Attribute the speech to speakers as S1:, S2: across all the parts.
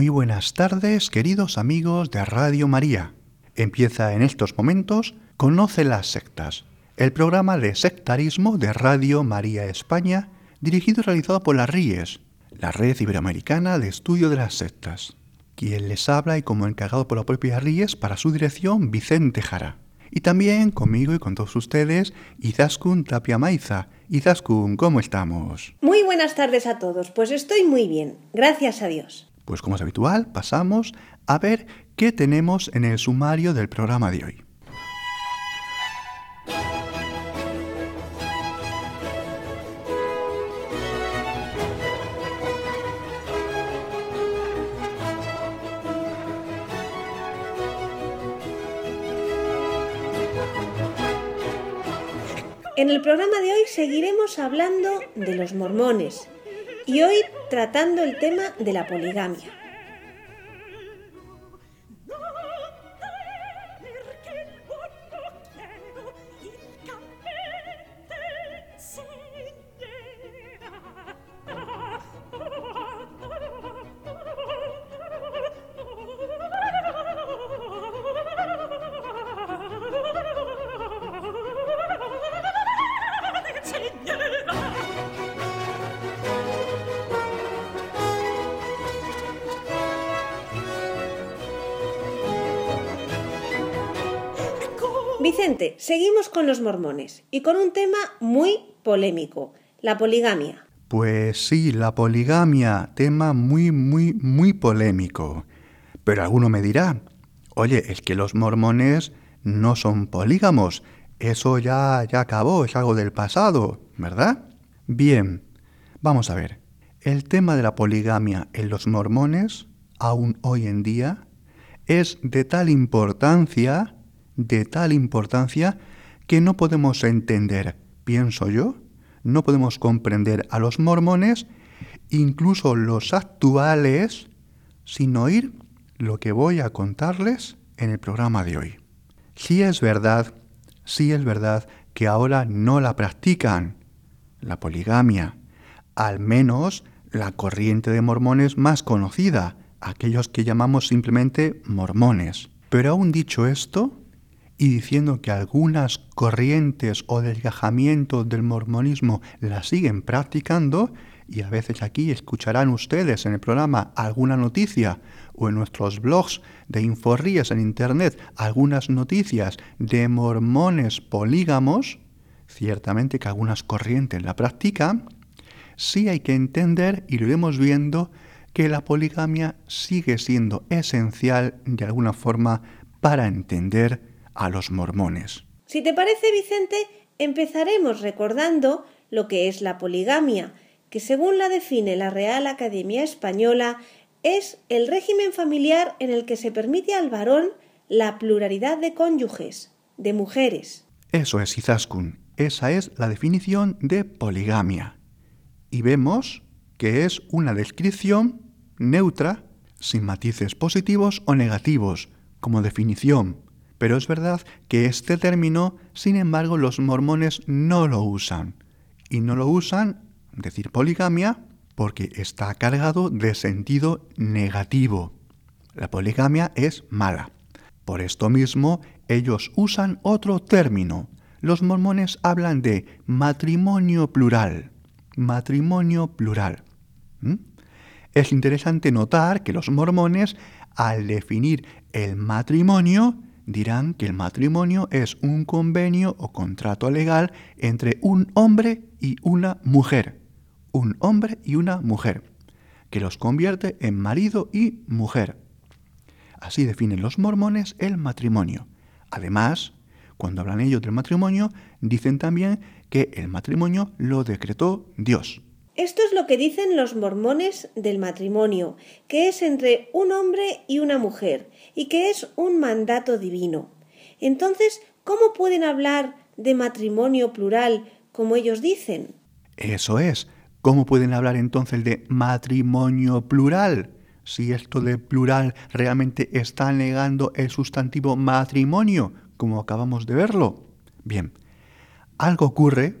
S1: Muy buenas tardes, queridos amigos de Radio María. Empieza en estos momentos Conoce las sectas, el programa de sectarismo de Radio María España, dirigido y realizado por las RIES, la Red Iberoamericana de Estudio de las Sectas. Quien les habla y como encargado por la propia RIES para su dirección, Vicente Jara. Y también conmigo y con todos ustedes, Izaskun Tapia Maiza. Izaskun, ¿cómo estamos?
S2: Muy buenas tardes a todos, pues estoy muy bien, gracias a Dios.
S1: Pues como es habitual, pasamos a ver qué tenemos en el sumario del programa de hoy.
S2: En el programa de hoy seguiremos hablando de los mormones y hoy tratando el tema de la poligamia. Con los mormones y con un tema muy polémico, la poligamia.
S1: Pues sí, la poligamia, tema muy, muy, muy polémico. Pero alguno me dirá, oye, es que los mormones no son polígamos, eso ya, ya acabó, es algo del pasado, ¿verdad? Bien, vamos a ver. El tema de la poligamia en los mormones, aún hoy en día, es de tal importancia de tal importancia que no podemos entender, pienso yo, no podemos comprender a los mormones, incluso los actuales, sin oír lo que voy a contarles en el programa de hoy. Si es verdad, sí es verdad que ahora no la practican, la poligamia, al menos la corriente de mormones más conocida, aquellos que llamamos simplemente mormones. Pero aún dicho esto, y diciendo que algunas corrientes o desgajamientos del mormonismo la siguen practicando, y a veces aquí escucharán ustedes en el programa alguna noticia o en nuestros blogs de Inforrías en Internet algunas noticias de mormones polígamos, ciertamente que algunas corrientes la practican, sí hay que entender, y lo iremos viendo, que la poligamia sigue siendo esencial de alguna forma para entender a los mormones.
S2: Si te parece, Vicente, empezaremos recordando lo que es la poligamia, que según la define la Real Academia Española, es el régimen familiar en el que se permite al varón la pluralidad de cónyuges, de mujeres.
S1: Eso es, Izaskun. Esa es la definición de poligamia. Y vemos que es una descripción neutra, sin matices positivos o negativos, como definición, pero es verdad que este término, sin embargo, los mormones no lo usan. Y no lo usan, decir poligamia, porque está cargado de sentido negativo. La poligamia es mala. Por esto mismo, ellos usan otro término. Los mormones hablan de matrimonio plural. Matrimonio plural. ¿Mm? Es interesante notar que los mormones, al definir el matrimonio, dirán que el matrimonio es un convenio o contrato legal entre un hombre y una mujer. Un hombre y una mujer, que los convierte en marido y mujer. Así definen los mormones el matrimonio. Además, cuando hablan ellos del matrimonio, dicen también que el matrimonio lo decretó Dios.
S2: Esto es lo que dicen los mormones del matrimonio, que es entre un hombre y una mujer, y que es un mandato divino. Entonces, ¿cómo pueden hablar de matrimonio plural como ellos dicen?
S1: Eso es. ¿Cómo pueden hablar entonces de matrimonio plural? Si esto de plural realmente está negando el sustantivo matrimonio, como acabamos de verlo. Bien, algo ocurre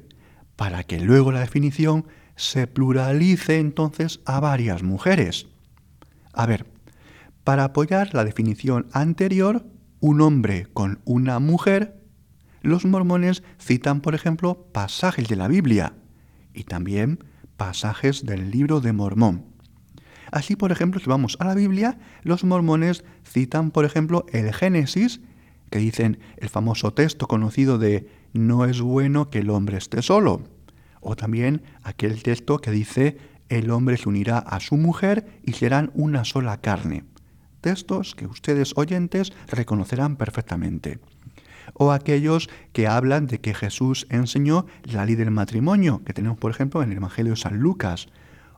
S1: para que luego la definición se pluralice entonces a varias mujeres. A ver, para apoyar la definición anterior, un hombre con una mujer, los mormones citan, por ejemplo, pasajes de la Biblia y también pasajes del libro de Mormón. Así, por ejemplo, si vamos a la Biblia, los mormones citan, por ejemplo, el Génesis, que dicen el famoso texto conocido de no es bueno que el hombre esté solo. O también aquel texto que dice el hombre se unirá a su mujer y serán una sola carne. Textos que ustedes oyentes reconocerán perfectamente. O aquellos que hablan de que Jesús enseñó la ley del matrimonio, que tenemos por ejemplo en el Evangelio de San Lucas,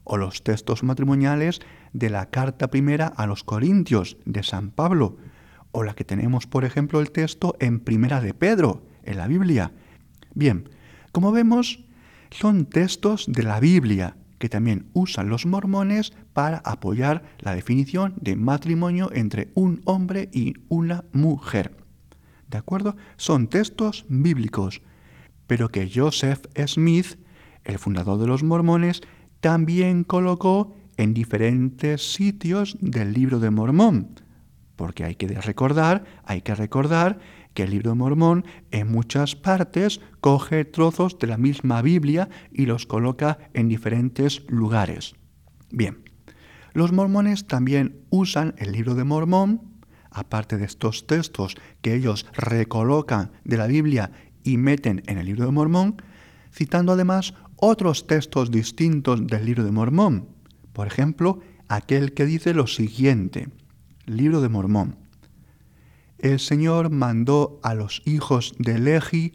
S1: o los textos matrimoniales de la carta primera a los Corintios de San Pablo, o la que tenemos por ejemplo el texto en Primera de Pedro, en la Biblia. Bien, como vemos, son textos de la Biblia que también usan los mormones para apoyar la definición de matrimonio entre un hombre y una mujer. ¿De acuerdo? Son textos bíblicos, pero que Joseph Smith, el fundador de los mormones, también colocó en diferentes sitios del libro de Mormón, porque hay que recordar, hay que recordar que el libro de Mormón en muchas partes coge trozos de la misma Biblia y los coloca en diferentes lugares. Bien, los mormones también usan el libro de Mormón, aparte de estos textos que ellos recolocan de la Biblia y meten en el libro de Mormón, citando además otros textos distintos del libro de Mormón. Por ejemplo, aquel que dice lo siguiente, libro de Mormón el Señor mandó a los hijos de Lehi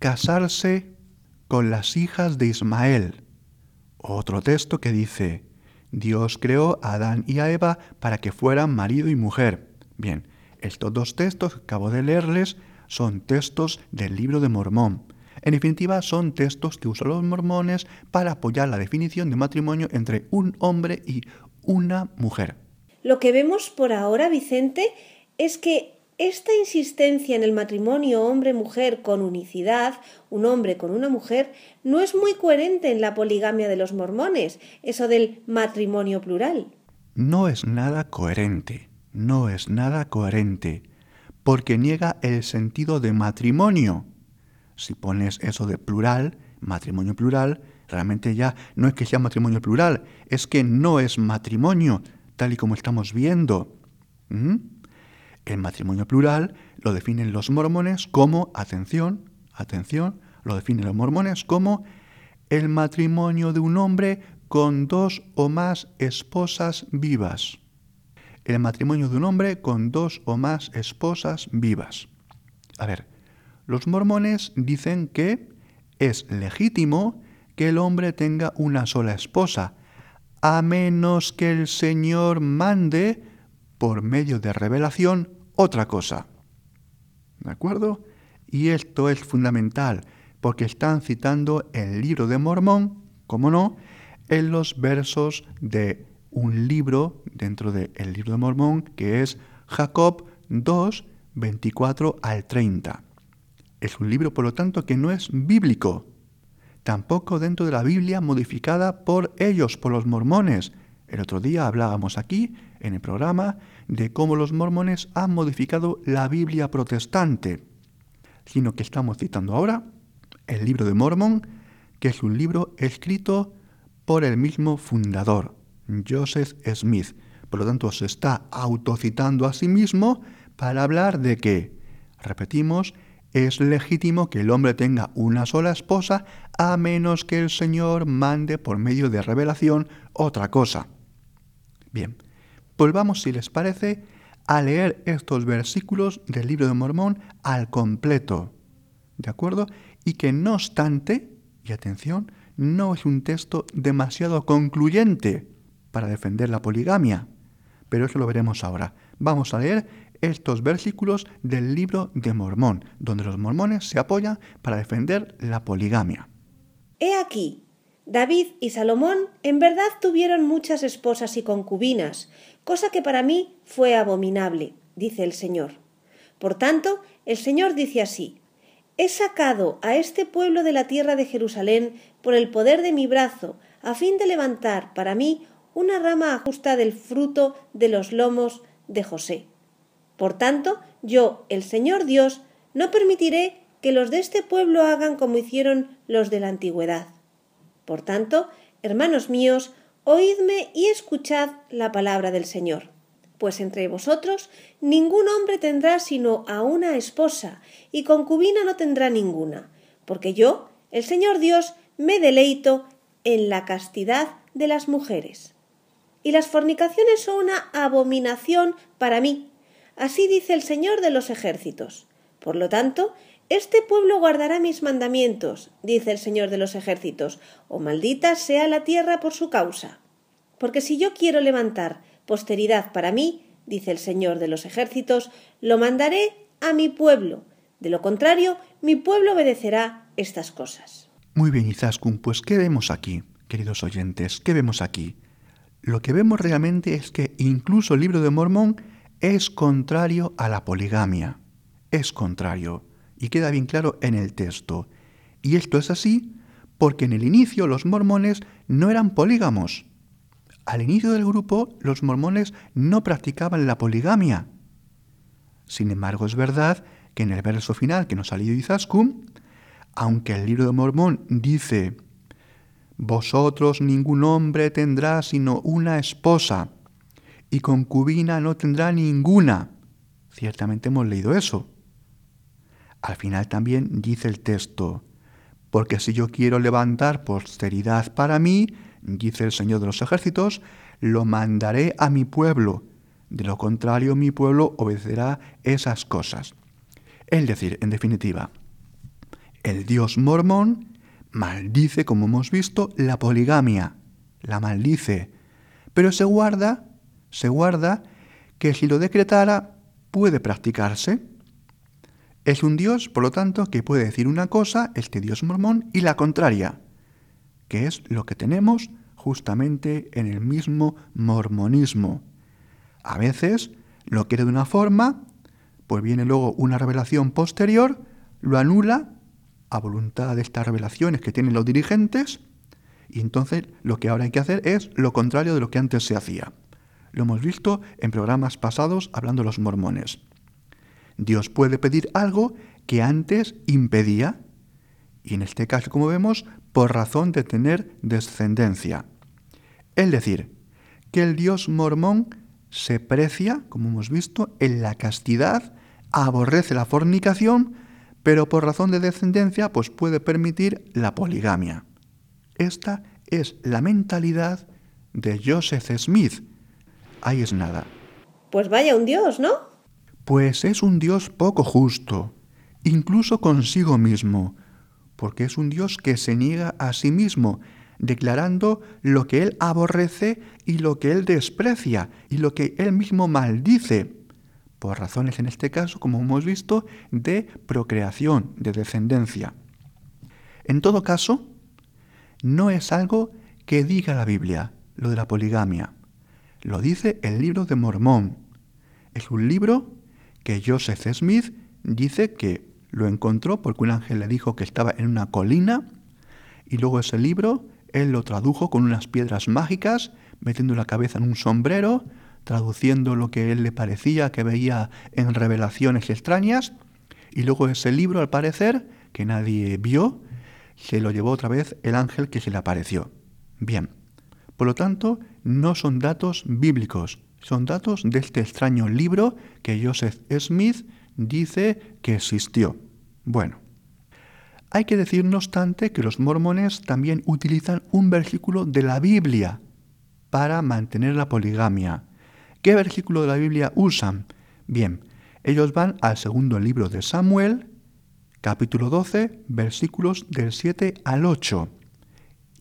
S1: casarse con las hijas de Ismael. Otro texto que dice, Dios creó a Adán y a Eva para que fueran marido y mujer. Bien, estos dos textos que acabo de leerles son textos del libro de Mormón. En definitiva, son textos que usan los mormones para apoyar la definición de matrimonio entre un hombre y una mujer.
S2: Lo que vemos por ahora, Vicente, es que esta insistencia en el matrimonio hombre-mujer con unicidad, un hombre con una mujer, no es muy coherente en la poligamia de los mormones, eso del matrimonio plural.
S1: No es nada coherente, no es nada coherente, porque niega el sentido de matrimonio. Si pones eso de plural, matrimonio plural, realmente ya no es que sea matrimonio plural, es que no es matrimonio, tal y como estamos viendo. El matrimonio plural lo definen los mormones como, atención, atención, lo definen los mormones como el matrimonio de un hombre con dos o más esposas vivas. El matrimonio de un hombre con dos o más esposas vivas. A ver, los mormones dicen que es legítimo que el hombre tenga una sola esposa, a menos que el Señor mande por medio de revelación otra cosa. ¿De acuerdo? Y esto es fundamental porque están citando el libro de Mormón, como no, en los versos de un libro dentro del libro de Mormón que es Jacob 2, 24 al 30. Es un libro, por lo tanto, que no es bíblico, tampoco dentro de la Biblia modificada por ellos, por los mormones. El otro día hablábamos aquí, en el programa, de cómo los mormones han modificado la Biblia protestante, sino que estamos citando ahora el libro de Mormón, que es un libro escrito por el mismo fundador, Joseph Smith. Por lo tanto, se está autocitando a sí mismo para hablar de que, repetimos, es legítimo que el hombre tenga una sola esposa a menos que el Señor mande por medio de revelación otra cosa. Bien, Volvamos, si les parece, a leer estos versículos del libro de Mormón al completo. ¿De acuerdo? Y que no obstante, y atención, no es un texto demasiado concluyente para defender la poligamia, pero eso lo veremos ahora. Vamos a leer estos versículos del libro de Mormón, donde los mormones se apoyan para defender la poligamia.
S2: He aquí, David y Salomón en verdad tuvieron muchas esposas y concubinas, cosa que para mí fue abominable, dice el Señor. Por tanto, el Señor dice así, He sacado a este pueblo de la tierra de Jerusalén por el poder de mi brazo, a fin de levantar para mí una rama justa del fruto de los lomos de José. Por tanto, yo, el Señor Dios, no permitiré que los de este pueblo hagan como hicieron los de la antigüedad. Por tanto, hermanos míos, oídme y escuchad la palabra del Señor. Pues entre vosotros ningún hombre tendrá sino a una esposa, y concubina no tendrá ninguna, porque yo, el Señor Dios, me deleito en la castidad de las mujeres. Y las fornicaciones son una abominación para mí, así dice el Señor de los ejércitos. Por lo tanto, este pueblo guardará mis mandamientos, dice el Señor de los ejércitos, o maldita sea la tierra por su causa. Porque si yo quiero levantar posteridad para mí, dice el Señor de los ejércitos, lo mandaré a mi pueblo. De lo contrario, mi pueblo obedecerá estas cosas.
S1: Muy bien, Izaskun, pues ¿qué vemos aquí, queridos oyentes? ¿Qué vemos aquí? Lo que vemos realmente es que incluso el libro de Mormón es contrario a la poligamia. Es contrario y queda bien claro en el texto. Y esto es así porque en el inicio los mormones no eran polígamos. Al inicio del grupo los mormones no practicaban la poligamia. Sin embargo, es verdad que en el verso final que nos ha leído Izaskun, aunque el libro de Mormón dice, Vosotros ningún hombre tendrá sino una esposa, y concubina no tendrá ninguna. Ciertamente hemos leído eso. Al final también dice el texto, porque si yo quiero levantar posteridad para mí, dice el Señor de los ejércitos, lo mandaré a mi pueblo. De lo contrario, mi pueblo obedecerá esas cosas. Es decir, en definitiva, el Dios mormón maldice, como hemos visto, la poligamia, la maldice, pero se guarda, se guarda que si lo decretara puede practicarse. Es un Dios, por lo tanto, que puede decir una cosa, este Dios mormón, y la contraria, que es lo que tenemos justamente en el mismo mormonismo. A veces lo quiere de una forma, pues viene luego una revelación posterior, lo anula a voluntad de estas revelaciones que tienen los dirigentes, y entonces lo que ahora hay que hacer es lo contrario de lo que antes se hacía. Lo hemos visto en programas pasados hablando de los mormones. Dios puede pedir algo que antes impedía, y en este caso, como vemos, por razón de tener descendencia. Es decir, que el Dios mormón se precia, como hemos visto, en la castidad, aborrece la fornicación, pero por razón de descendencia, pues puede permitir la poligamia. Esta es la mentalidad de Joseph Smith. Ahí es nada.
S2: Pues vaya un Dios, ¿no?
S1: Pues es un Dios poco justo, incluso consigo mismo, porque es un Dios que se niega a sí mismo, declarando lo que Él aborrece y lo que Él desprecia y lo que Él mismo maldice, por razones en este caso, como hemos visto, de procreación, de descendencia. En todo caso, no es algo que diga la Biblia, lo de la poligamia. Lo dice el libro de Mormón. Es un libro que Joseph Smith dice que lo encontró porque un ángel le dijo que estaba en una colina y luego ese libro él lo tradujo con unas piedras mágicas, metiendo la cabeza en un sombrero, traduciendo lo que él le parecía que veía en revelaciones extrañas, y luego ese libro, al parecer, que nadie vio, se lo llevó otra vez el ángel que se le apareció. Bien, por lo tanto, no son datos bíblicos, son datos de este extraño libro que Joseph Smith dice que existió. Bueno, hay que decir, no obstante, que los mormones también utilizan un versículo de la Biblia para mantener la poligamia. ¿Qué versículo de la Biblia usan? Bien, ellos van al segundo libro de Samuel, capítulo 12, versículos del 7 al 8.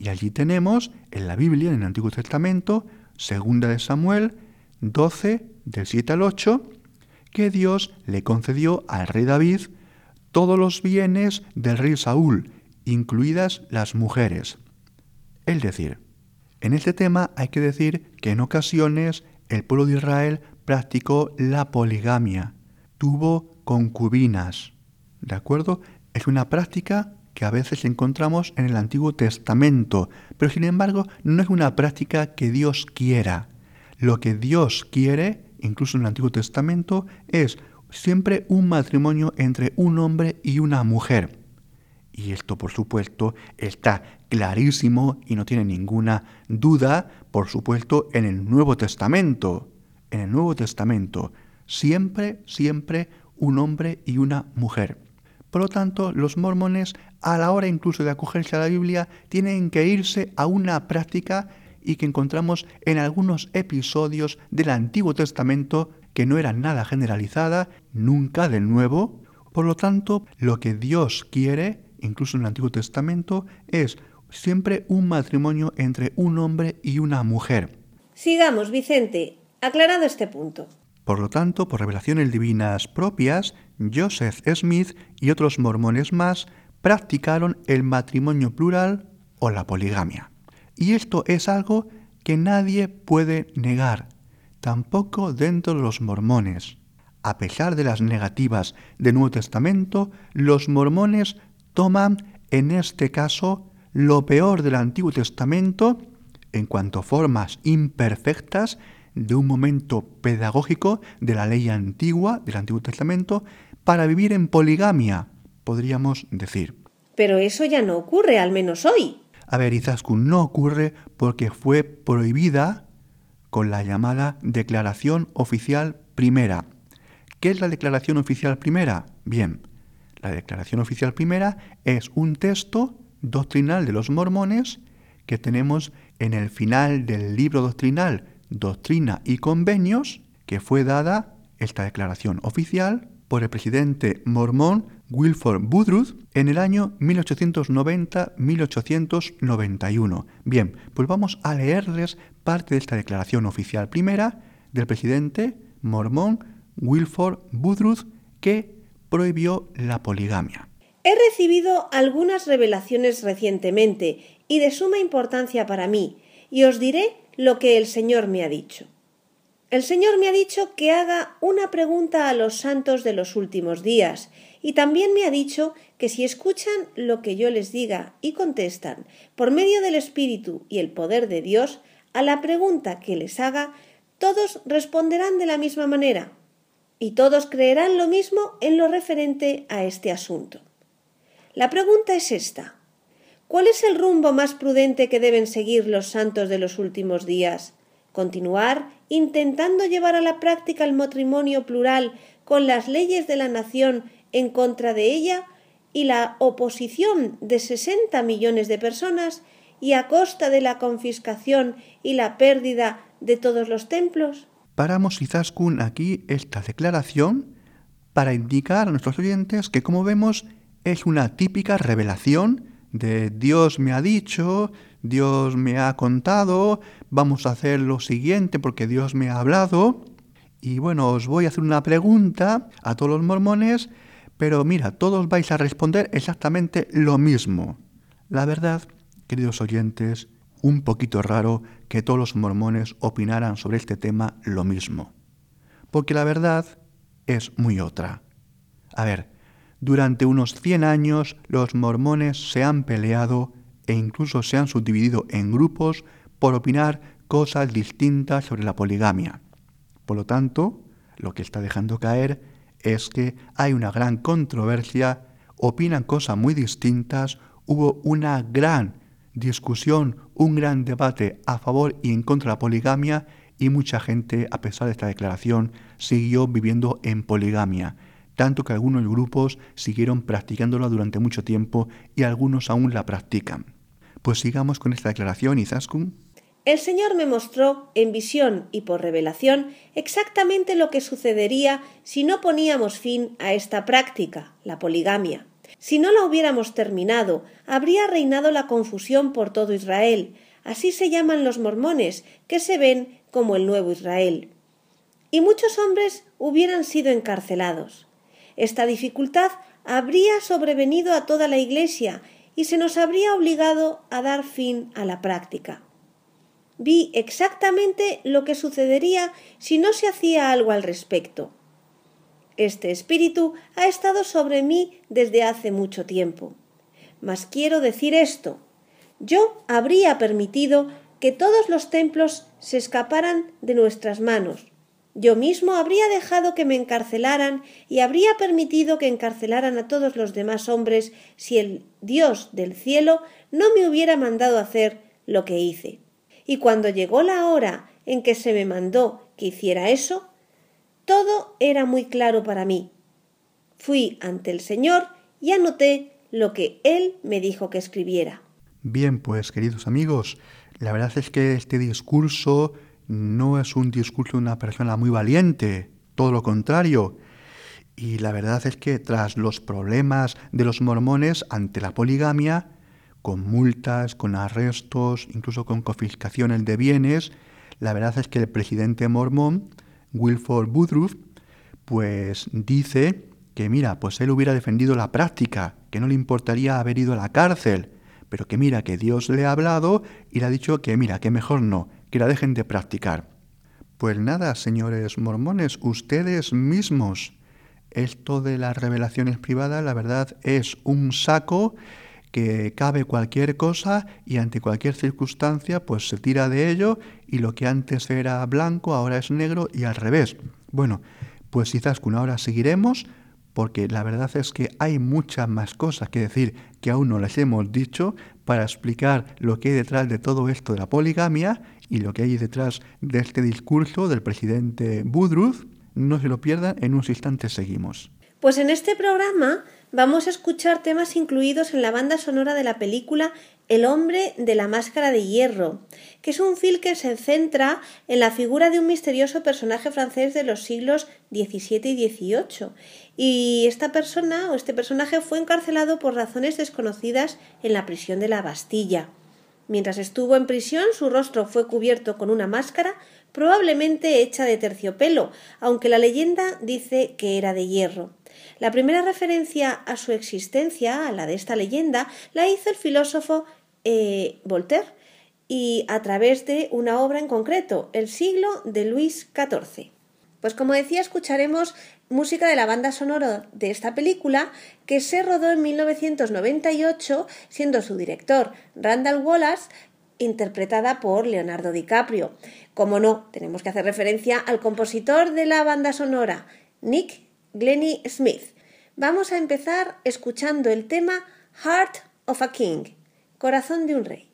S1: Y allí tenemos en la Biblia, en el Antiguo Testamento, segunda de Samuel 12, del 7 al 8, que Dios le concedió al rey David todos los bienes del rey Saúl, incluidas las mujeres. Es decir, en este tema hay que decir que en ocasiones el pueblo de Israel practicó la poligamia, tuvo concubinas. ¿De acuerdo? Es una práctica que a veces encontramos en el Antiguo Testamento, pero sin embargo no es una práctica que Dios quiera. Lo que Dios quiere, incluso en el Antiguo Testamento, es siempre un matrimonio entre un hombre y una mujer. Y esto, por supuesto, está clarísimo y no tiene ninguna duda, por supuesto, en el Nuevo Testamento. En el Nuevo Testamento, siempre, siempre un hombre y una mujer. Por lo tanto, los mormones, a la hora incluso de acogerse a la Biblia, tienen que irse a una práctica y que encontramos en algunos episodios del Antiguo Testamento que no era nada generalizada, nunca del Nuevo. Por lo tanto, lo que Dios quiere, incluso en el Antiguo Testamento, es siempre un matrimonio entre un hombre y una mujer.
S2: Sigamos, Vicente, aclarado este punto.
S1: Por lo tanto, por revelaciones divinas propias, Joseph Smith y otros mormones más practicaron el matrimonio plural o la poligamia. Y esto es algo que nadie puede negar, tampoco dentro de los mormones. A pesar de las negativas del Nuevo Testamento, los mormones toman en este caso lo peor del Antiguo Testamento en cuanto a formas imperfectas de un momento pedagógico de la ley antigua del Antiguo Testamento para vivir en poligamia, podríamos decir.
S2: Pero eso ya no ocurre, al menos hoy.
S1: A ver, Izaskun, no ocurre porque fue prohibida con la llamada Declaración Oficial Primera. ¿Qué es la Declaración Oficial Primera? Bien, la Declaración Oficial Primera es un texto doctrinal de los mormones que tenemos en el final del libro doctrinal Doctrina y Convenios, que fue dada esta declaración oficial por el presidente mormón Wilford Woodruff en el año 1890-1891. Bien, pues vamos a leerles parte de esta declaración oficial primera del presidente mormón Wilford Woodruff que prohibió la poligamia.
S2: He recibido algunas revelaciones recientemente y de suma importancia para mí, y os diré lo que el Señor me ha dicho. El Señor me ha dicho que haga una pregunta a los santos de los últimos días, y también me ha dicho que si escuchan lo que yo les diga y contestan por medio del Espíritu y el poder de Dios, a la pregunta que les haga, todos responderán de la misma manera, y todos creerán lo mismo en lo referente a este asunto. La pregunta es esta. ¿Cuál es el rumbo más prudente que deben seguir los santos de los últimos días? ¿Continuar intentando llevar a la práctica el matrimonio plural con las leyes de la nación en contra de ella y la oposición de 60 millones de personas y a costa de la confiscación y la pérdida de todos los templos?
S1: Paramos Izaskun aquí esta declaración para indicar a nuestros oyentes que como vemos es una típica revelación de Dios me ha dicho, Dios me ha contado, vamos a hacer lo siguiente porque Dios me ha hablado. Y bueno, os voy a hacer una pregunta a todos los mormones, pero mira, todos vais a responder exactamente lo mismo. La verdad, queridos oyentes, un poquito raro que todos los mormones opinaran sobre este tema lo mismo. Porque la verdad es muy otra. A ver, durante unos 100 años los mormones se han peleado e incluso se han subdividido en grupos por opinar cosas distintas sobre la poligamia. Por lo tanto, lo que está dejando caer es que hay una gran controversia, opinan cosas muy distintas, hubo una gran discusión, un gran debate a favor y en contra de la poligamia y mucha gente, a pesar de esta declaración, siguió viviendo en poligamia tanto que algunos grupos siguieron practicándola durante mucho tiempo y algunos aún la practican. Pues sigamos con esta declaración, Izaskun.
S2: El Señor me mostró, en visión y por revelación, exactamente lo que sucedería si no poníamos fin a esta práctica, la poligamia. Si no la hubiéramos terminado, habría reinado la confusión por todo Israel. Así se llaman los mormones, que se ven como el nuevo Israel. Y muchos hombres hubieran sido encarcelados. Esta dificultad habría sobrevenido a toda la Iglesia y se nos habría obligado a dar fin a la práctica. Vi exactamente lo que sucedería si no se hacía algo al respecto. Este espíritu ha estado sobre mí desde hace mucho tiempo. Mas quiero decir esto. Yo habría permitido que todos los templos se escaparan de nuestras manos. Yo mismo habría dejado que me encarcelaran y habría permitido que encarcelaran a todos los demás hombres si el Dios del cielo no me hubiera mandado hacer lo que hice. Y cuando llegó la hora en que se me mandó que hiciera eso, todo era muy claro para mí. Fui ante el Señor y anoté lo que Él me dijo que escribiera.
S1: Bien, pues queridos amigos, la verdad es que este discurso no es un discurso de una persona muy valiente, todo lo contrario. Y la verdad es que tras los problemas de los mormones ante la poligamia, con multas, con arrestos, incluso con confiscaciones de bienes, la verdad es que el presidente mormón Wilford Woodruff, pues dice que mira, pues él hubiera defendido la práctica, que no le importaría haber ido a la cárcel, pero que mira que Dios le ha hablado y le ha dicho que mira, que mejor no, que la dejen de practicar. Pues nada, señores mormones, ustedes mismos, esto de las revelaciones privadas, la verdad es un saco que cabe cualquier cosa y ante cualquier circunstancia pues se tira de ello y lo que antes era blanco ahora es negro y al revés. Bueno, pues quizás con ahora seguiremos porque la verdad es que hay muchas más cosas que decir que aún no les hemos dicho para explicar lo que hay detrás de todo esto de la poligamia y lo que hay detrás de este discurso del presidente Woodruff. No se lo pierdan, en unos instantes seguimos.
S2: Pues en este programa vamos a escuchar temas incluidos en la banda sonora de la película El hombre de la máscara de hierro, que es un film que se centra en la figura de un misterioso personaje francés de los siglos XVII y XVIII. Y esta persona o este personaje fue encarcelado por razones desconocidas en la prisión de la Bastilla. Mientras estuvo en prisión, su rostro fue cubierto con una máscara, probablemente hecha de terciopelo, aunque la leyenda dice que era de hierro. La primera referencia a su existencia, a la de esta leyenda, la hizo el filósofo eh, Voltaire y a través de una obra en concreto, El siglo de Luis XIV. Pues como decía, escucharemos música de la banda sonora de esta película que se rodó en 1998, siendo su director Randall Wallace, interpretada por Leonardo DiCaprio. Como no, tenemos que hacer referencia al compositor de la banda sonora, Nick Glennie Smith. Vamos a empezar escuchando el tema Heart of a King, Corazón de un Rey.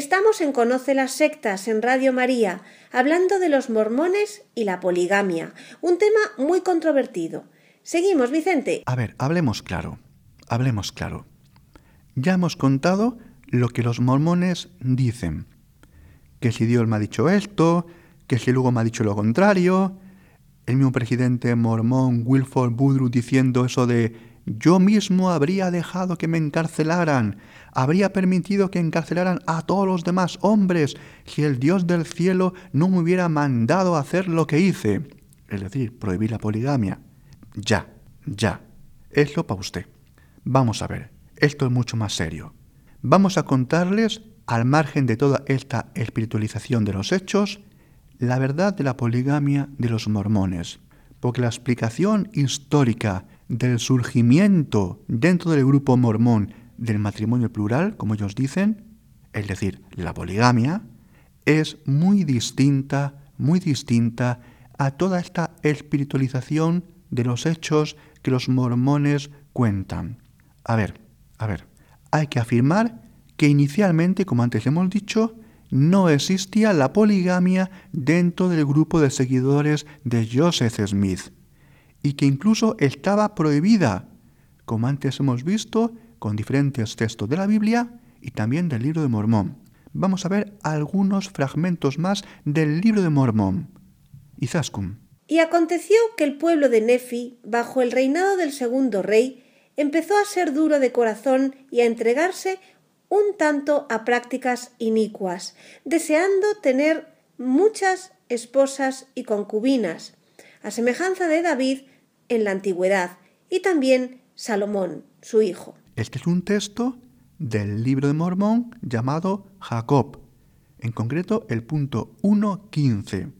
S2: Estamos en Conoce las sectas en Radio María, hablando de los mormones y la poligamia, un tema muy controvertido. Seguimos, Vicente.
S1: A ver, hablemos claro, hablemos claro. Ya hemos contado lo que los mormones dicen. Que si Dios me ha dicho esto, que si luego me ha dicho lo contrario. El mismo presidente mormón Wilford Woodruff diciendo eso de yo mismo habría dejado que me encarcelaran, habría permitido que encarcelaran a todos los demás hombres si el Dios del cielo no me hubiera mandado hacer lo que hice. Es decir, prohibir la poligamia. Ya, ya. Eso para usted. Vamos a ver, esto es mucho más serio. Vamos a contarles, al margen de toda esta espiritualización de los hechos, la verdad de la poligamia de los mormones, porque la explicación histórica del surgimiento dentro del grupo mormón del matrimonio plural, como ellos dicen, es decir, la poligamia, es muy distinta, muy distinta a toda esta espiritualización de los hechos que los mormones cuentan. A ver, a ver, hay que afirmar que inicialmente, como antes hemos dicho, no existía la poligamia dentro del grupo de seguidores de Joseph Smith y que incluso estaba prohibida, como antes hemos visto con diferentes textos de la Biblia y también del libro de Mormón. Vamos a ver algunos fragmentos más del libro de Mormón. Izaskun.
S2: Y aconteció que el pueblo de Nefi, bajo el reinado del segundo rey, empezó a ser duro de corazón y a entregarse un tanto a prácticas inicuas, deseando tener muchas esposas y concubinas, a semejanza de David en la antigüedad, y también Salomón, su hijo.
S1: Este es un texto del libro de Mormón llamado Jacob, en concreto el punto 1.15.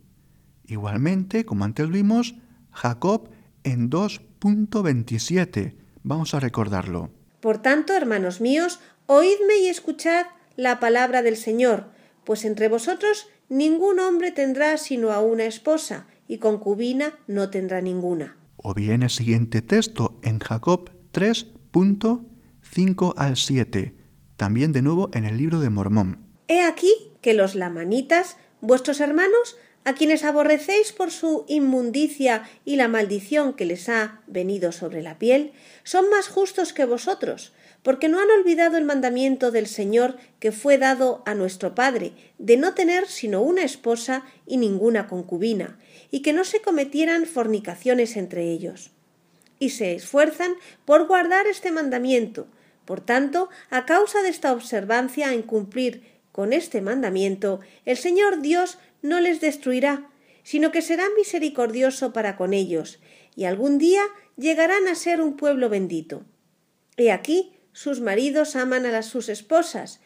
S1: Igualmente, como antes vimos, Jacob en 2.27. Vamos a recordarlo.
S2: Por tanto, hermanos míos, oídme y escuchad la palabra del Señor, pues entre vosotros ningún hombre tendrá sino a una esposa, y concubina no tendrá ninguna.
S1: O bien el siguiente texto en Jacob 3.5 al 7, también de nuevo en el libro de Mormón.
S2: He aquí que los lamanitas, vuestros hermanos, a quienes aborrecéis por su inmundicia y la maldición que les ha venido sobre la piel, son más justos que vosotros, porque no han olvidado el mandamiento del Señor que fue dado a nuestro Padre, de no tener sino una esposa y ninguna concubina, y que no se cometieran fornicaciones entre ellos. Y se esfuerzan por guardar este mandamiento. Por tanto, a causa de esta observancia en cumplir con este mandamiento, el Señor Dios no les destruirá, sino que será misericordioso para con ellos, y algún día llegarán a ser un pueblo bendito. He aquí, sus maridos aman a las sus esposas,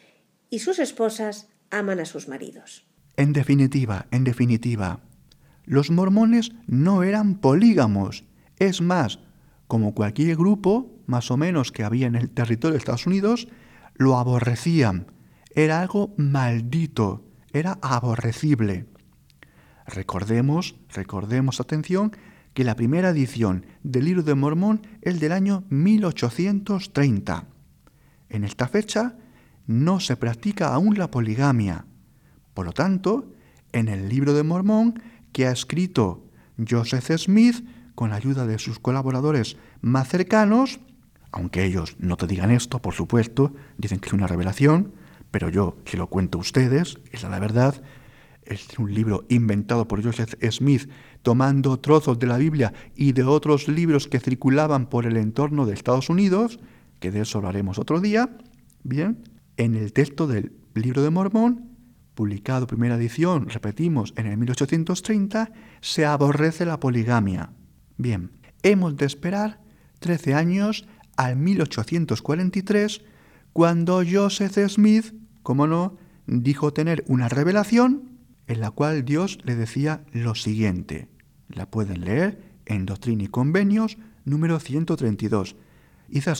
S2: y sus esposas aman a sus maridos.
S1: En definitiva, en definitiva, los mormones no eran polígamos. Es más, como cualquier grupo, más o menos que había en el territorio de Estados Unidos, lo aborrecían. Era algo maldito, era aborrecible. Recordemos, recordemos, atención, que la primera edición del libro de Mormón es del año 1830. En esta fecha no se practica aún la poligamia. Por lo tanto, en el libro de Mormón que ha escrito Joseph Smith con la ayuda de sus colaboradores más cercanos, aunque ellos no te digan esto, por supuesto, dicen que es una revelación, pero yo, si lo cuento a ustedes, es la verdad, es un libro inventado por Joseph Smith, tomando trozos de la Biblia y de otros libros que circulaban por el entorno de Estados Unidos, que de eso hablaremos otro día, bien, en el texto del libro de Mormón publicado primera edición, repetimos, en el 1830, se aborrece la poligamia. Bien, hemos de esperar 13 años al 1843, cuando Joseph Smith, como no, dijo tener una revelación en la cual Dios le decía lo siguiente. La pueden leer en Doctrina y Convenios número 132.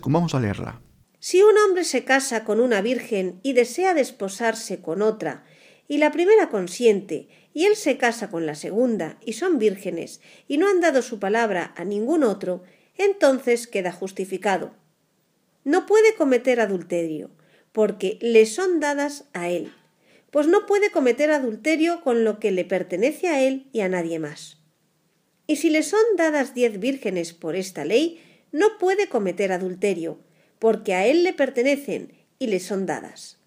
S1: ¿cómo vamos a leerla.
S2: Si un hombre se casa con una virgen y desea desposarse con otra, y la primera consiente, y él se casa con la segunda, y son vírgenes, y no han dado su palabra a ningún otro, entonces queda justificado. No puede cometer adulterio, porque le son dadas a él. pues no puede cometer adulterio con lo que le pertenece a él y a nadie más. Y si le son dadas diez vírgenes por esta ley, no puede cometer adulterio, porque a él le pertenecen y le son dadas.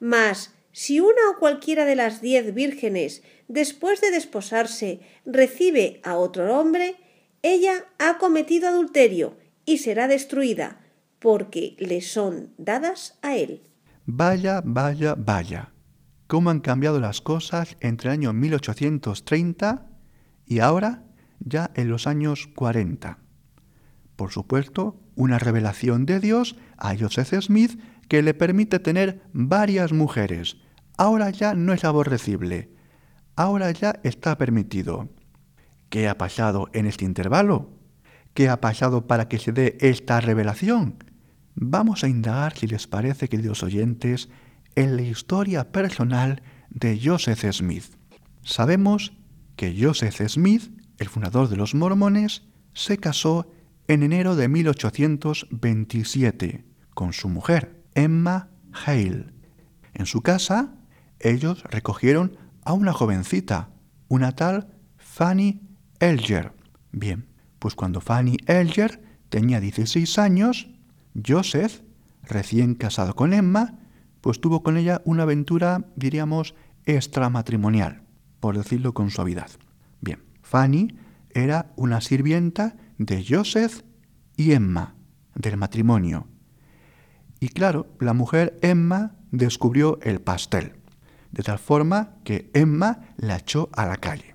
S2: Mas, si una o cualquiera de las diez vírgenes, después de desposarse, recibe a otro hombre, ella ha cometido adulterio y será destruida, porque le son dadas a él.
S1: Vaya, vaya, vaya. ¿Cómo han cambiado las cosas entre el año 1830 y ahora ya en los años 40? Por supuesto, una revelación de Dios a Joseph Smith que le permite tener varias mujeres. Ahora ya no es aborrecible. Ahora ya está permitido. ¿Qué ha pasado en este intervalo? ¿Qué ha pasado para que se dé esta revelación? Vamos a indagar, si les parece, queridos oyentes, en la historia personal de Joseph Smith. Sabemos que Joseph Smith, el fundador de los mormones, se casó en enero de 1827 con su mujer, Emma Hale. En su casa, ellos recogieron a una jovencita, una tal Fanny Elger. Bien, pues cuando Fanny Elger tenía 16 años, Joseph, recién casado con Emma, pues tuvo con ella una aventura, diríamos, extramatrimonial, por decirlo con suavidad. Bien, Fanny era una sirvienta de Joseph y Emma, del matrimonio. Y claro, la mujer Emma descubrió el pastel, de tal forma que Emma la echó a la calle.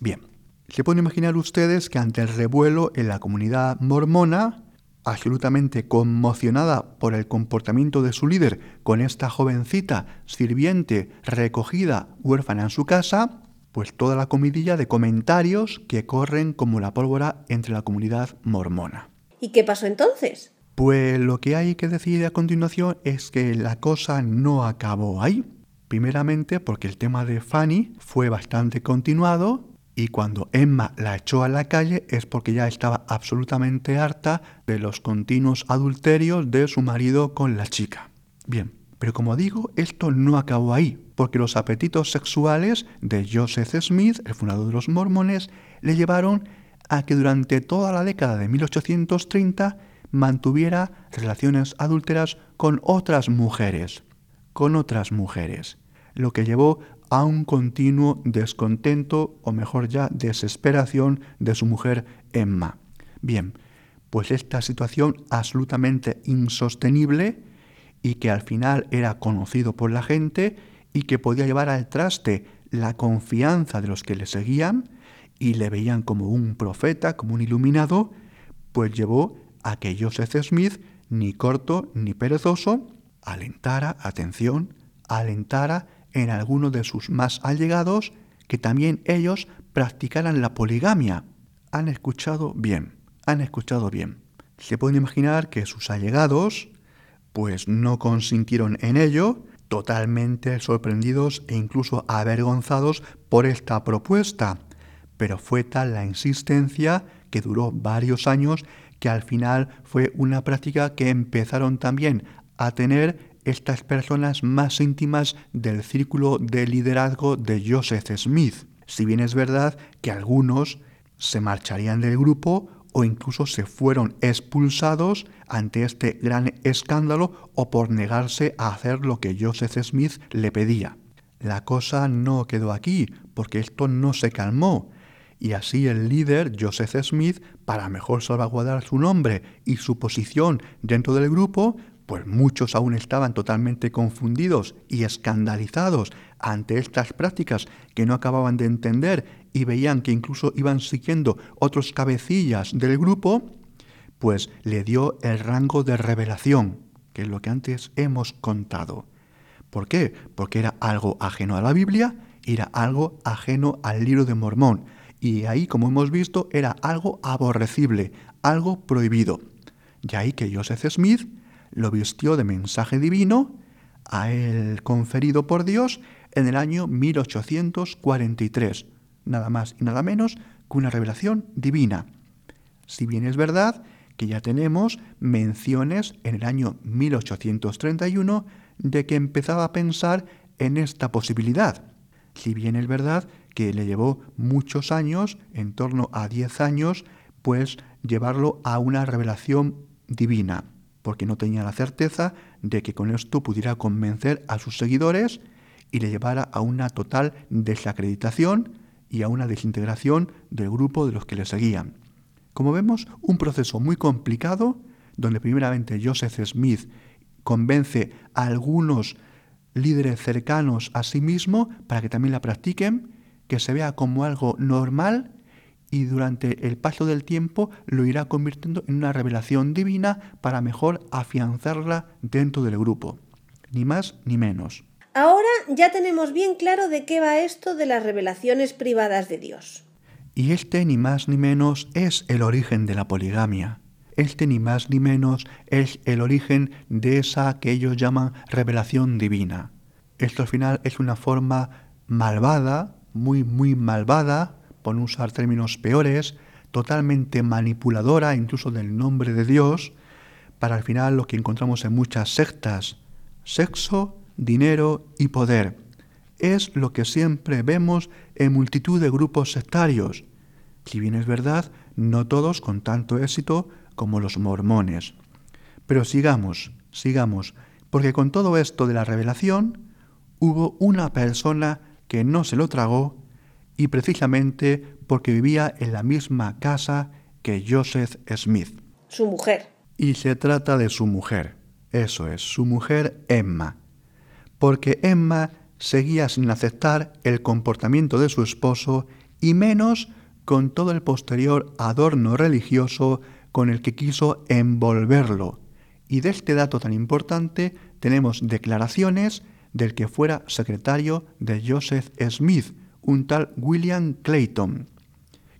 S1: Bien, se pueden imaginar ustedes que ante el revuelo en la comunidad mormona, absolutamente conmocionada por el comportamiento de su líder con esta jovencita sirviente recogida huérfana en su casa, pues toda la comidilla de comentarios que corren como la pólvora entre la comunidad mormona.
S2: ¿Y qué pasó entonces?
S1: Pues lo que hay que decir a continuación es que la cosa no acabó ahí. Primeramente porque el tema de Fanny fue bastante continuado y cuando Emma la echó a la calle es porque ya estaba absolutamente harta de los continuos adulterios de su marido con la chica. Bien, pero como digo, esto no acabó ahí, porque los apetitos sexuales de Joseph Smith, el fundador de los mormones, le llevaron a que durante toda la década de 1830 mantuviera relaciones adúlteras con otras mujeres, con otras mujeres, lo que llevó a un continuo descontento o mejor ya desesperación de su mujer Emma. Bien, pues esta situación absolutamente insostenible y que al final era conocido por la gente y que podía llevar al traste la confianza de los que le seguían y le veían como un profeta, como un iluminado, pues llevó a que Joseph Smith, ni corto ni perezoso, alentara, atención, alentara en alguno de sus más allegados que también ellos practicaran la poligamia. Han escuchado bien, han escuchado bien. Se pueden imaginar que sus allegados pues no consintieron en ello, totalmente sorprendidos e incluso avergonzados por esta propuesta. Pero fue tal la insistencia que duró varios años que al final fue una práctica que empezaron también a tener estas personas más íntimas del círculo de liderazgo de Joseph Smith. Si bien es verdad que algunos se marcharían del grupo o incluso se fueron expulsados ante este gran escándalo o por negarse a hacer lo que Joseph Smith le pedía. La cosa no quedó aquí, porque esto no se calmó, y así el líder, Joseph Smith, para mejor salvaguardar su nombre y su posición dentro del grupo, pues muchos aún estaban totalmente confundidos y escandalizados ante estas prácticas que no acababan de entender y veían que incluso iban siguiendo otros cabecillas del grupo, pues le dio el rango de revelación, que es lo que antes hemos contado. ¿Por qué? Porque era algo ajeno a la Biblia, era algo ajeno al libro de Mormón, y ahí, como hemos visto, era algo aborrecible, algo prohibido. Y ahí que Joseph Smith lo vistió de mensaje divino a él conferido por Dios en el año 1843, nada más y nada menos que una revelación divina. Si bien es verdad que ya tenemos menciones en el año 1831 de que empezaba a pensar en esta posibilidad. Si bien es verdad que le llevó muchos años, en torno a 10 años, pues llevarlo a una revelación divina, porque no tenía la certeza de que con esto pudiera convencer a sus seguidores y le llevara a una total desacreditación y a una desintegración del grupo de los que le seguían. Como vemos, un proceso muy complicado, donde primeramente Joseph Smith convence a algunos líderes cercanos a sí mismo para que también la practiquen, que se vea como algo normal y durante el paso del tiempo lo irá convirtiendo en una revelación divina para mejor afianzarla dentro del grupo. Ni más ni menos.
S2: Ahora ya tenemos bien claro de qué va esto de las revelaciones privadas de Dios.
S1: Y este ni más ni menos es el origen de la poligamia. Este ni más ni menos es el origen de esa que ellos llaman revelación divina. Esto al final es una forma malvada, muy, muy malvada, por no usar términos peores, totalmente manipuladora incluso del nombre de Dios, para al final lo que encontramos en muchas sectas, sexo, dinero y poder. Es lo que siempre vemos en multitud de grupos sectarios. Si bien es verdad, no todos con tanto éxito como los mormones. Pero sigamos, sigamos, porque con todo esto de la revelación, hubo una persona que no se lo tragó y precisamente porque vivía en la misma casa que Joseph Smith.
S2: Su mujer.
S1: Y se trata de su mujer, eso es, su mujer Emma, porque Emma seguía sin aceptar el comportamiento de su esposo y menos con todo el posterior adorno religioso con el que quiso envolverlo. Y de este dato tan importante tenemos declaraciones del que fuera secretario de Joseph Smith, un tal William Clayton,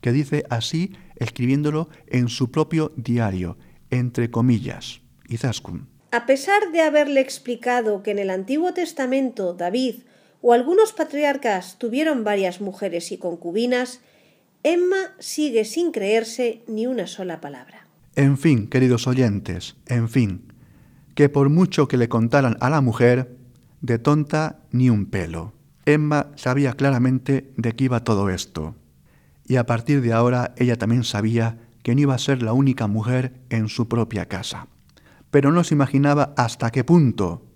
S1: que dice así escribiéndolo en su propio diario, entre comillas, Izaskun.
S2: A pesar de haberle explicado que en el Antiguo Testamento David o algunos patriarcas tuvieron varias mujeres y concubinas, Emma sigue sin creerse ni una sola palabra.
S1: En fin, queridos oyentes, en fin, que por mucho que le contaran a la mujer, de tonta ni un pelo. Emma sabía claramente de qué iba todo esto. Y a partir de ahora ella también sabía que no iba a ser la única mujer en su propia casa pero no se imaginaba hasta qué punto,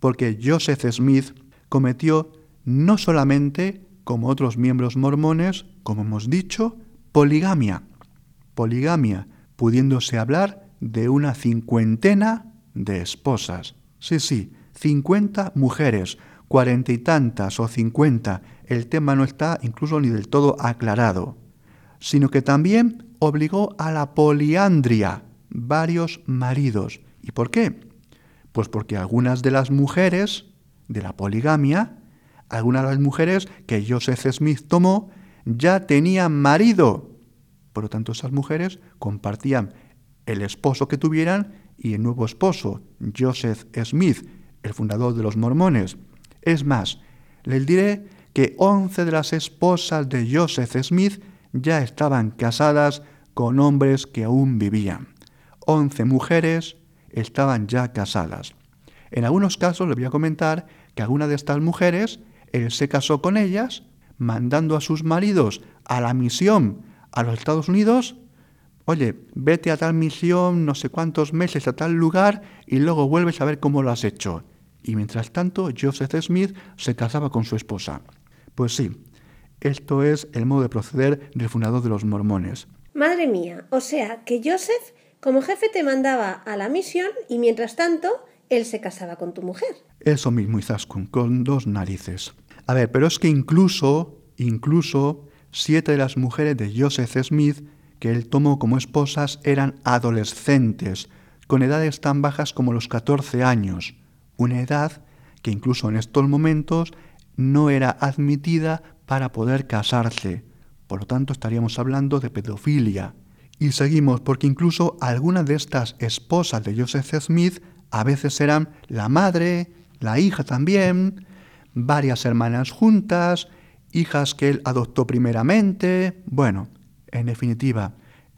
S1: porque Joseph Smith cometió no solamente, como otros miembros mormones, como hemos dicho, poligamia, poligamia, pudiéndose hablar de una cincuentena de esposas. Sí, sí, cincuenta mujeres, cuarenta y tantas o cincuenta, el tema no está incluso ni del todo aclarado, sino que también obligó a la poliandria, varios maridos, ¿Y por qué? Pues porque algunas de las mujeres de la poligamia, algunas de las mujeres que Joseph Smith tomó, ya tenían marido. Por lo tanto, esas mujeres compartían el esposo que tuvieran y el nuevo esposo, Joseph Smith, el fundador de los mormones. Es más, les diré que 11 de las esposas de Joseph Smith ya estaban casadas con hombres que aún vivían. 11 mujeres, estaban ya casadas. En algunos casos le voy a comentar que alguna de estas mujeres, él se casó con ellas, mandando a sus maridos a la misión a los Estados Unidos, oye, vete a tal misión, no sé cuántos meses a tal lugar y luego vuelves a ver cómo lo has hecho. Y mientras tanto, Joseph Smith se casaba con su esposa. Pues sí, esto es el modo de proceder del fundador de los mormones.
S2: Madre mía, o sea que Joseph como jefe te mandaba a la misión y mientras tanto él se casaba con tu mujer.
S1: Eso mismo, Izaskun, con dos narices. A ver, pero es que incluso, incluso, siete de las mujeres de Joseph Smith que él tomó como esposas eran adolescentes, con edades tan bajas como los 14 años, una edad que incluso en estos momentos no era admitida para poder casarse. Por lo tanto, estaríamos hablando de pedofilia. Y seguimos porque incluso algunas de estas esposas de Joseph Smith a veces eran la madre, la hija también, varias hermanas juntas, hijas que él adoptó primeramente. Bueno, en definitiva,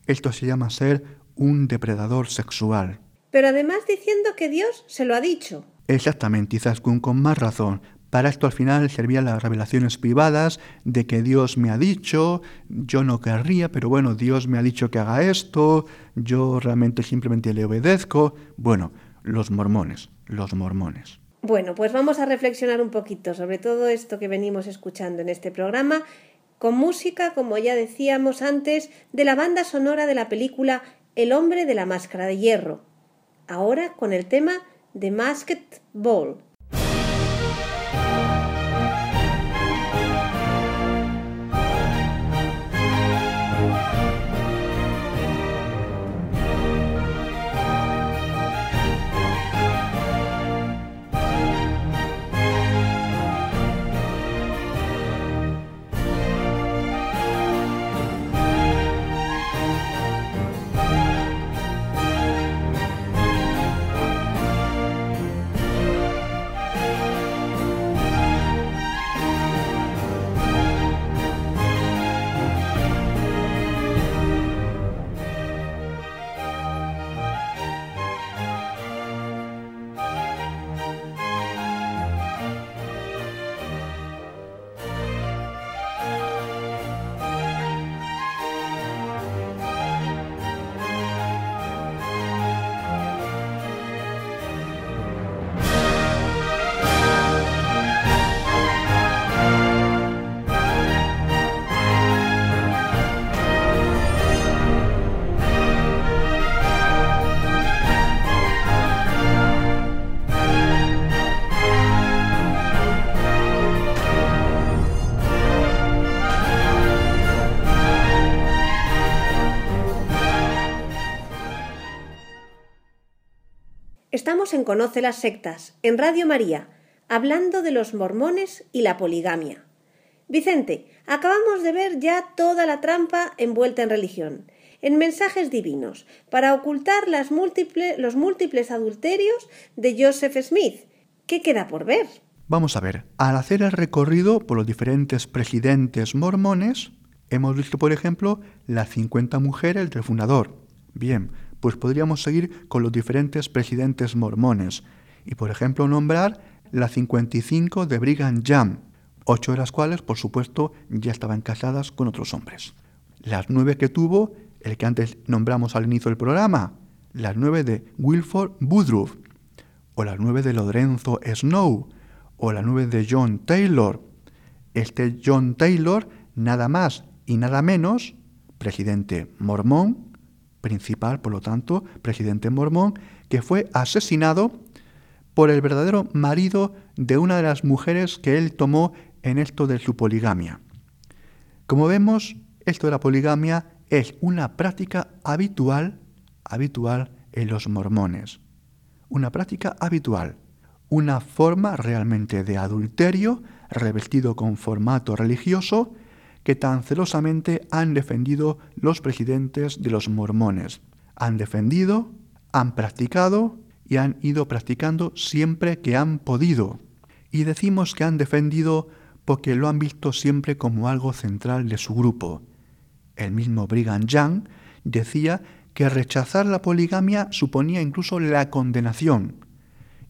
S1: esto se llama ser un depredador sexual.
S2: Pero además diciendo que Dios se lo ha dicho.
S1: Exactamente, quizás con más razón, Para esto al final servían las revelaciones privadas de que Dios me ha dicho, yo no querría, pero bueno, Dios me ha dicho que haga esto, yo realmente simplemente le obedezco. Bueno, los mormones, los mormones.
S2: Bueno, pues vamos a reflexionar un poquito sobre todo esto que venimos escuchando en este programa, con música, como ya decíamos antes, de la banda sonora de la película El hombre de la máscara de hierro. Ahora con el tema de Masked Ball. Estamos en Conoce las Sectas, en Radio María, hablando de los mormones y la poligamia. Vicente, acabamos de ver ya toda la trampa envuelta en religión, en mensajes divinos, para ocultar los múltiples adulterios de Joseph Smith. ¿Qué queda por ver?
S1: Vamos a ver, al hacer el recorrido por los diferentes presidentes mormones, hemos visto, por ejemplo, las 50 mujeres del fundador. Bien, pues podríamos seguir con los diferentes presidentes mormones y, por ejemplo, nombrar las 55 de Brigham Young, ocho de las cuales, por supuesto, ya estaban casadas con otros hombres. Las nueve que tuvo el que antes nombramos al inicio del programa, las nueve de Wilford Woodruff, o las nueve de Lorenzo Snow, o las nueve de John Taylor. Este John Taylor, nada más y nada menos, presidente mormón, principal, por lo tanto, presidente mormón, que fue asesinado por el verdadero marido de una de las mujeres que él tomó en esto de su poligamia. Como vemos, esto de la poligamia es una práctica habitual, habitual en los mormones. Una práctica habitual, una forma realmente de adulterio revestido con formato religioso que tan celosamente han defendido los presidentes de los mormones. Han defendido, han practicado y han ido practicando siempre que han podido. Y decimos que han defendido porque lo han visto siempre como algo central de su grupo. El mismo Brigham Young decía que rechazar la poligamia suponía incluso la condenación.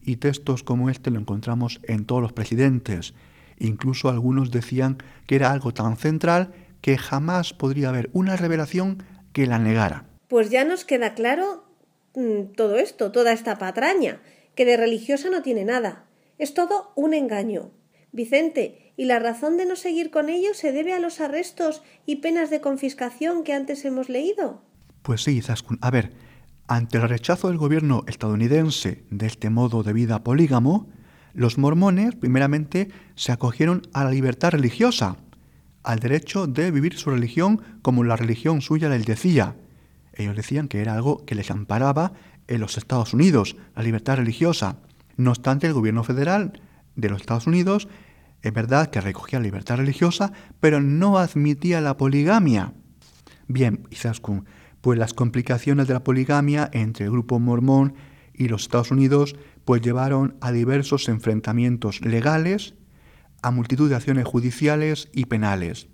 S1: Y textos como este lo encontramos en todos los presidentes, Incluso algunos decían que era algo tan central que jamás podría haber una revelación que la negara.
S2: Pues ya nos queda claro mm, todo esto, toda esta patraña, que de religiosa no tiene nada. Es todo un engaño. Vicente, ¿y la razón de no seguir con ello se debe a los arrestos y penas de confiscación que antes hemos leído?
S1: Pues sí, Zaskun. A ver, ante el rechazo del gobierno estadounidense de este modo de vida polígamo, los mormones, primeramente, se acogieron a la libertad religiosa, al derecho de vivir su religión como la religión suya les decía. Ellos decían que era algo que les amparaba en los Estados Unidos, la libertad religiosa. No obstante, el gobierno federal de los Estados Unidos es verdad que recogía la libertad religiosa, pero no admitía la poligamia. Bien, Isaskun, pues las complicaciones de la poligamia entre el grupo mormón y los Estados Unidos pues llevaron a diversos enfrentamientos legales, a multitud de acciones judiciales y penales.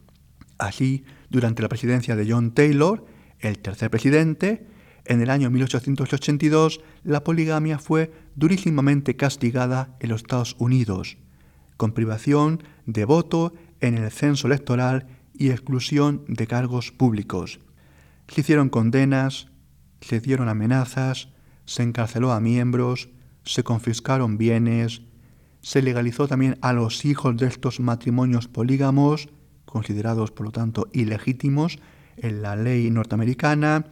S1: Así, durante la presidencia de John Taylor, el tercer presidente, en el año 1882 la poligamia fue durísimamente castigada en los Estados Unidos, con privación de voto en el censo electoral y exclusión de cargos públicos. Se hicieron condenas, se dieron amenazas, se encarceló a miembros, se confiscaron bienes, se legalizó también a los hijos de estos matrimonios polígamos, considerados por lo tanto ilegítimos en la ley norteamericana,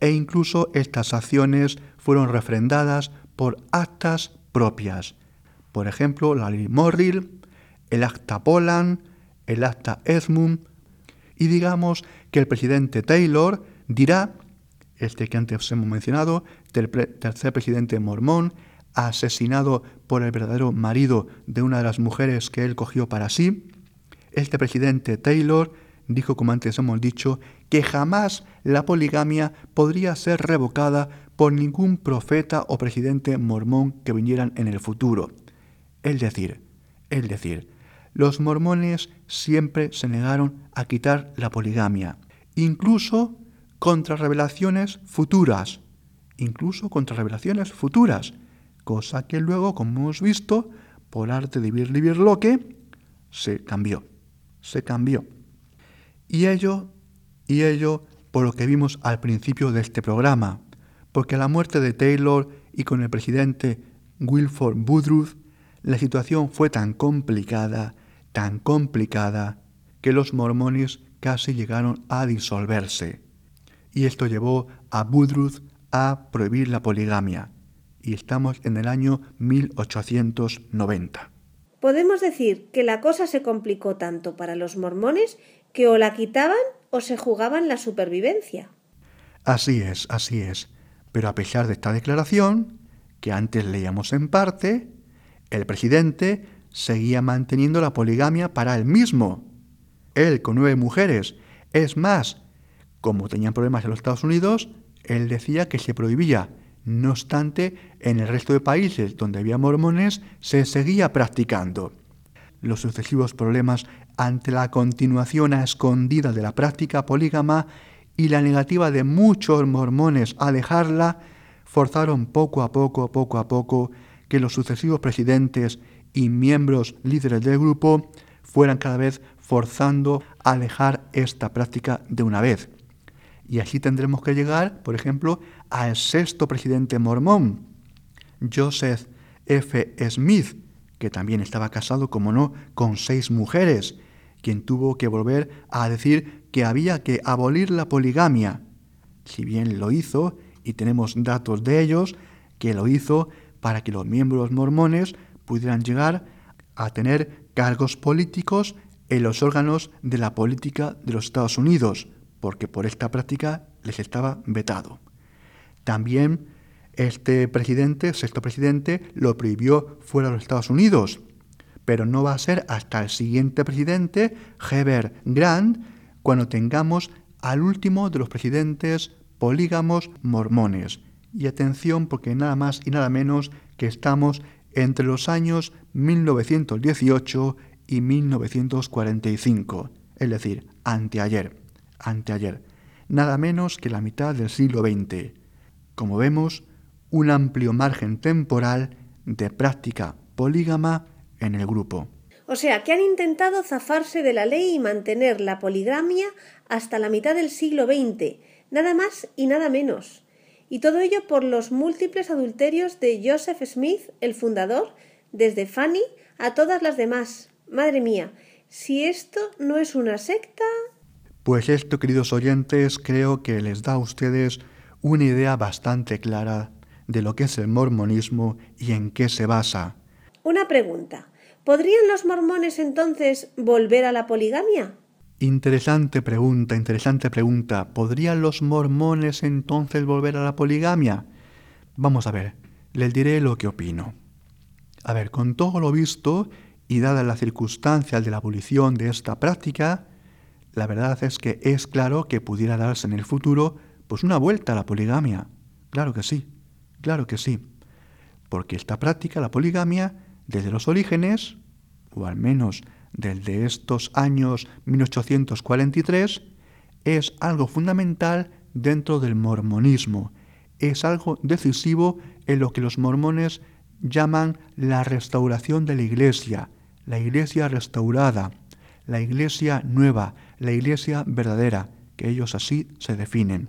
S1: e incluso estas acciones fueron refrendadas por actas propias. Por ejemplo, la ley Morrill, el acta Poland, el acta Edmund, y digamos que el presidente Taylor dirá, este que antes hemos mencionado, tercer presidente mormón, asesinado por el verdadero marido de una de las mujeres que él cogió para sí, este presidente Taylor dijo, como antes hemos dicho, que jamás la poligamia podría ser revocada por ningún profeta o presidente mormón que vinieran en el futuro. Es decir, es decir, los mormones siempre se negaron a quitar la poligamia, incluso contra revelaciones futuras, incluso contra revelaciones futuras, cosa que luego, como hemos visto, por arte de vivir lo que se cambió, se cambió. Y ello, y ello por lo que vimos al principio de este programa, porque la muerte de Taylor y con el presidente Wilford Woodruff, la situación fue tan complicada, tan complicada, que los mormones casi llegaron a disolverse. Y esto llevó a Woodruff a prohibir la poligamia. Y estamos en el año 1890.
S2: Podemos decir que la cosa se complicó tanto para los mormones que o la quitaban o se jugaban la supervivencia.
S1: Así es, así es. Pero a pesar de esta declaración, que antes leíamos en parte, el presidente seguía manteniendo la poligamia para él mismo. Él con nueve mujeres. Es más, como tenían problemas en los Estados Unidos, él decía que se prohibía. No obstante, en el resto de países donde había mormones se seguía practicando. Los sucesivos problemas ante la continuación a escondida de la práctica polígama y la negativa de muchos mormones a dejarla, forzaron poco a poco, poco a poco, que los sucesivos presidentes y miembros líderes del grupo fueran cada vez forzando a dejar esta práctica de una vez. Y así tendremos que llegar, por ejemplo, al sexto presidente mormón, Joseph F. Smith, que también estaba casado, como no, con seis mujeres, quien tuvo que volver a decir que había que abolir la poligamia. Si bien lo hizo, y tenemos datos de ellos, que lo hizo para que los miembros mormones pudieran llegar a tener cargos políticos en los órganos de la política de los Estados Unidos, porque por esta práctica les estaba vetado. También este presidente, sexto presidente, lo prohibió fuera de los Estados Unidos, pero no va a ser hasta el siguiente presidente, Heber Grant, cuando tengamos al último de los presidentes polígamos mormones. Y atención porque nada más y nada menos que estamos entre los años 1918 y 1945, es decir, anteayer, anteayer, nada menos que la mitad del siglo XX. Como vemos, un amplio margen temporal de práctica polígama en el grupo.
S2: O sea, que han intentado zafarse de la ley y mantener la poligamia hasta la mitad del siglo XX, nada más y nada menos. Y todo ello por los múltiples adulterios de Joseph Smith, el fundador, desde Fanny a todas las demás. Madre mía, si esto no es una secta.
S1: Pues esto, queridos oyentes, creo que les da a ustedes una idea bastante clara de lo que es el mormonismo y en qué se basa.
S2: Una pregunta. ¿Podrían los mormones entonces volver a la poligamia?
S1: Interesante pregunta, interesante pregunta. ¿Podrían los mormones entonces volver a la poligamia? Vamos a ver, les diré lo que opino. A ver, con todo lo visto y dadas las circunstancias de la abolición de esta práctica, la verdad es que es claro que pudiera darse en el futuro pues una vuelta a la poligamia. Claro que sí. Claro que sí, porque esta práctica, la poligamia, desde los orígenes, o al menos desde estos años 1843, es algo fundamental dentro del mormonismo, es algo decisivo en lo que los mormones llaman la restauración de la iglesia, la iglesia restaurada, la iglesia nueva, la iglesia verdadera, que ellos así se definen.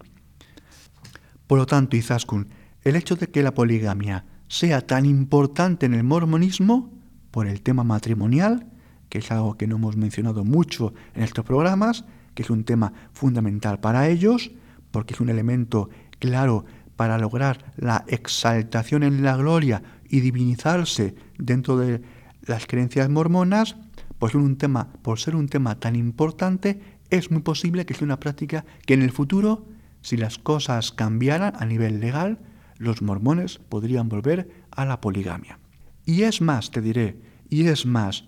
S1: Por lo tanto, Izaskun, el hecho de que la poligamia sea tan importante en el mormonismo, por el tema matrimonial, que es algo que no hemos mencionado mucho en estos programas, que es un tema fundamental para ellos, porque es un elemento claro para lograr la exaltación en la gloria y divinizarse dentro de las creencias mormonas, pues un tema, por ser un tema tan importante, es muy posible que sea una práctica que en el futuro, si las cosas cambiaran a nivel legal, los mormones podrían volver a la poligamia. Y es más, te diré, y es más,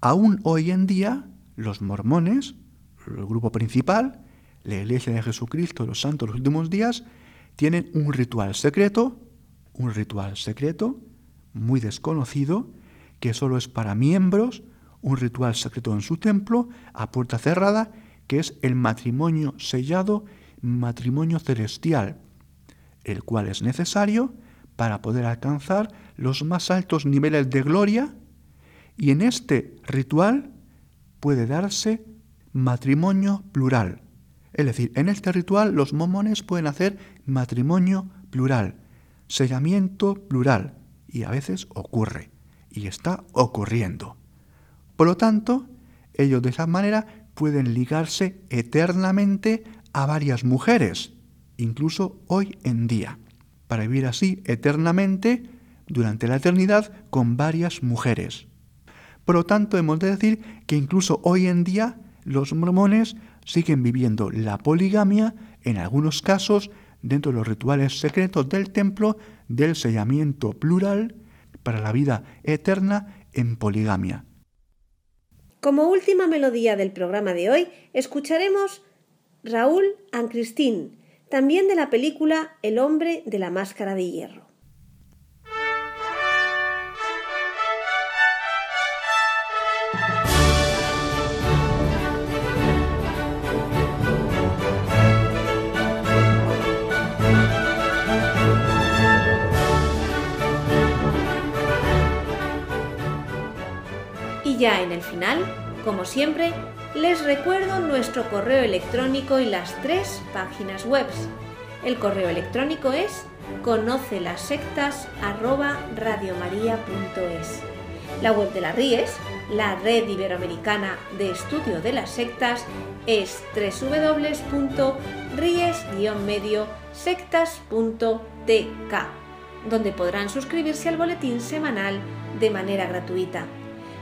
S1: aún hoy en día los mormones, el grupo principal, la Iglesia de Jesucristo, los santos de los últimos días, tienen un ritual secreto, un ritual secreto, muy desconocido, que solo es para miembros, un ritual secreto en su templo, a puerta cerrada, que es el matrimonio sellado, matrimonio celestial, el cual es necesario para poder alcanzar los más altos niveles de gloria, y en este ritual puede darse matrimonio plural. Es decir, en este ritual los momones pueden hacer matrimonio plural, sellamiento plural, y a veces ocurre, y está ocurriendo. Por lo tanto, ellos de esa manera pueden ligarse eternamente a varias mujeres, incluso hoy en día, para vivir así eternamente durante la eternidad con varias mujeres. Por lo tanto, hemos de decir que incluso hoy en día los mormones siguen viviendo la poligamia, en algunos casos, dentro de los rituales secretos del templo del sellamiento plural para la vida eterna en poligamia.
S2: Como última melodía del programa de hoy, escucharemos Raúl and también de la película El hombre de la máscara de hierro. Y ya en el final, como siempre, les recuerdo nuestro correo electrónico y las tres páginas web. El correo electrónico es conoce las sectas La web de la RIES, la Red Iberoamericana de Estudio de las Sectas, es www.ries-medio-sectas.tk, donde podrán suscribirse al boletín semanal de manera gratuita.